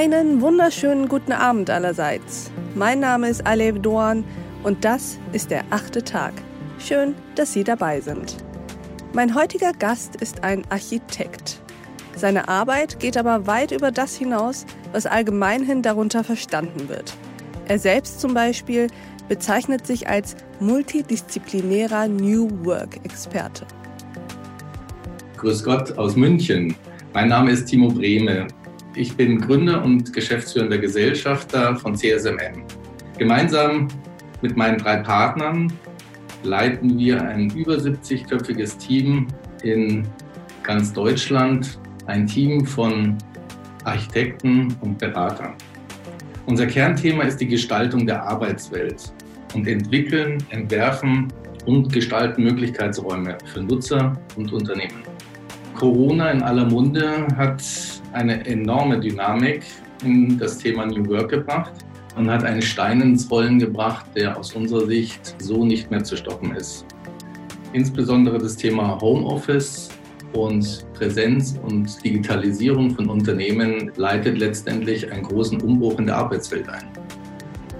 Einen wunderschönen guten Abend allerseits. Mein Name ist Alev Doan und das ist der achte Tag. Schön, dass Sie dabei sind. Mein heutiger Gast ist ein Architekt. Seine Arbeit geht aber weit über das hinaus, was allgemeinhin darunter verstanden wird. Er selbst zum Beispiel bezeichnet sich als multidisziplinärer New Work-Experte. Grüß Gott aus München. Mein Name ist Timo Brehme. Ich bin Gründer und geschäftsführender Gesellschafter von CSMM. Gemeinsam mit meinen drei Partnern leiten wir ein über 70-köpfiges Team in ganz Deutschland, ein Team von Architekten und Beratern. Unser Kernthema ist die Gestaltung der Arbeitswelt und entwickeln, entwerfen und gestalten Möglichkeitsräume für Nutzer und Unternehmen. Corona in aller Munde hat eine enorme Dynamik in das Thema New Work gebracht und hat einen Stein ins Rollen gebracht, der aus unserer Sicht so nicht mehr zu stoppen ist. Insbesondere das Thema Homeoffice und Präsenz und Digitalisierung von Unternehmen leitet letztendlich einen großen Umbruch in der Arbeitswelt ein.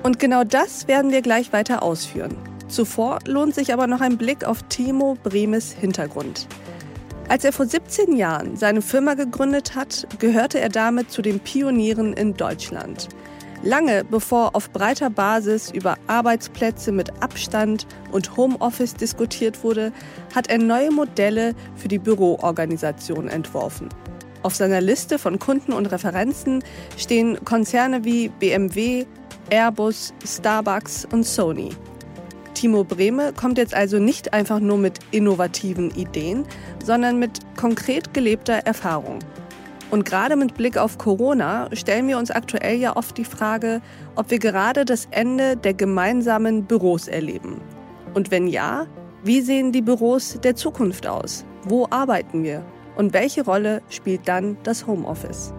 Und genau das werden wir gleich weiter ausführen. Zuvor lohnt sich aber noch ein Blick auf Timo Bremes Hintergrund. Als er vor 17 Jahren seine Firma gegründet hat, gehörte er damit zu den Pionieren in Deutschland. Lange bevor auf breiter Basis über Arbeitsplätze mit Abstand und Homeoffice diskutiert wurde, hat er neue Modelle für die Büroorganisation entworfen. Auf seiner Liste von Kunden und Referenzen stehen Konzerne wie BMW, Airbus, Starbucks und Sony. Timo Brehme kommt jetzt also nicht einfach nur mit innovativen Ideen, sondern mit konkret gelebter Erfahrung. Und gerade mit Blick auf Corona stellen wir uns aktuell ja oft die Frage, ob wir gerade das Ende der gemeinsamen Büros erleben. Und wenn ja, wie sehen die Büros der Zukunft aus? Wo arbeiten wir? Und welche Rolle spielt dann das Homeoffice?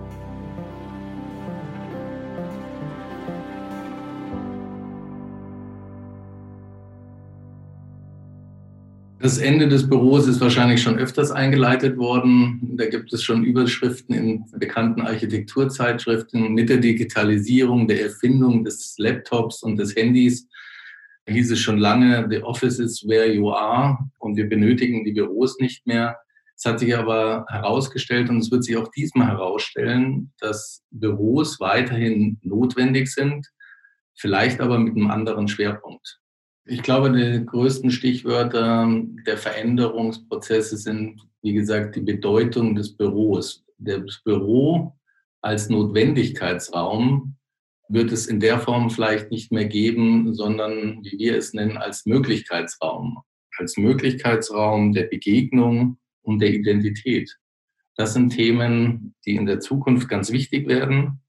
Das Ende des Büros ist wahrscheinlich schon öfters eingeleitet worden. Da gibt es schon Überschriften in bekannten Architekturzeitschriften mit der Digitalisierung, der Erfindung des Laptops und des Handys. Hieß es schon lange, the office is where you are und wir benötigen die Büros nicht mehr. Es hat sich aber herausgestellt und es wird sich auch diesmal herausstellen, dass Büros weiterhin notwendig sind, vielleicht aber mit einem anderen Schwerpunkt. Ich glaube, die größten Stichwörter der Veränderungsprozesse sind, wie gesagt, die Bedeutung des Büros. Das Büro als Notwendigkeitsraum wird es in der Form vielleicht nicht mehr geben, sondern, wie wir es nennen, als Möglichkeitsraum. Als Möglichkeitsraum der Begegnung und der Identität. Das sind Themen, die in der Zukunft ganz wichtig werden.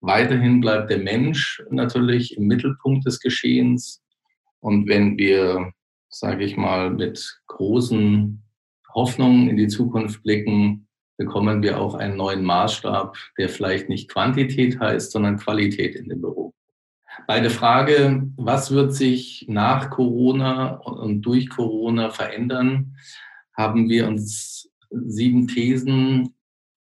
Weiterhin bleibt der Mensch natürlich im Mittelpunkt des Geschehens. Und wenn wir, sage ich mal, mit großen Hoffnungen in die Zukunft blicken, bekommen wir auch einen neuen Maßstab, der vielleicht nicht Quantität heißt, sondern Qualität in dem Büro. Bei der Frage, was wird sich nach Corona und durch Corona verändern, haben wir uns sieben Thesen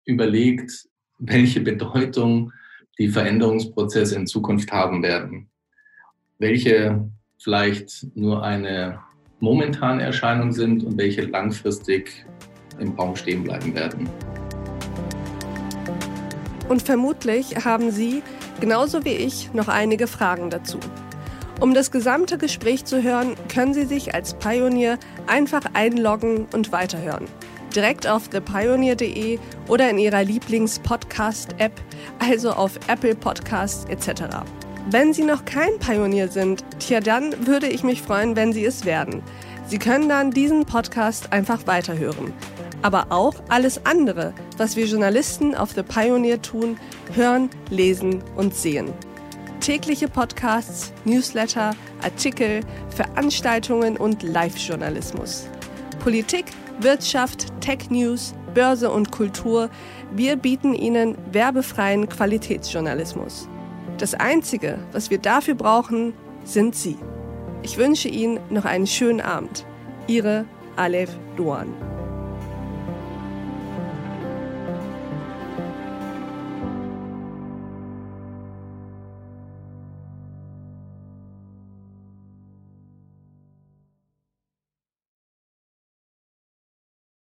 überlegt, welche Bedeutung die Veränderungsprozesse in Zukunft haben werden. Welche vielleicht nur eine momentane Erscheinung sind und welche langfristig im Raum stehen bleiben werden. Und vermutlich haben Sie, genauso wie ich, noch einige Fragen dazu. Um das gesamte Gespräch zu hören, können Sie sich als Pionier einfach einloggen und weiterhören. Direkt auf thepioneer.de oder in Ihrer Lieblings-Podcast-App, also auf Apple Podcasts etc. Wenn Sie noch kein Pionier sind, tja, dann würde ich mich freuen, wenn Sie es werden. Sie können dann diesen Podcast einfach weiterhören. Aber auch alles andere, was wir Journalisten auf The Pioneer tun, hören, lesen und sehen. Tägliche Podcasts, Newsletter, Artikel, Veranstaltungen und Live-Journalismus. Politik, Wirtschaft, Tech News, Börse und Kultur. Wir bieten Ihnen werbefreien Qualitätsjournalismus. Das Einzige, was wir dafür brauchen, sind Sie. Ich wünsche Ihnen noch einen schönen Abend. Ihre Alef Duan.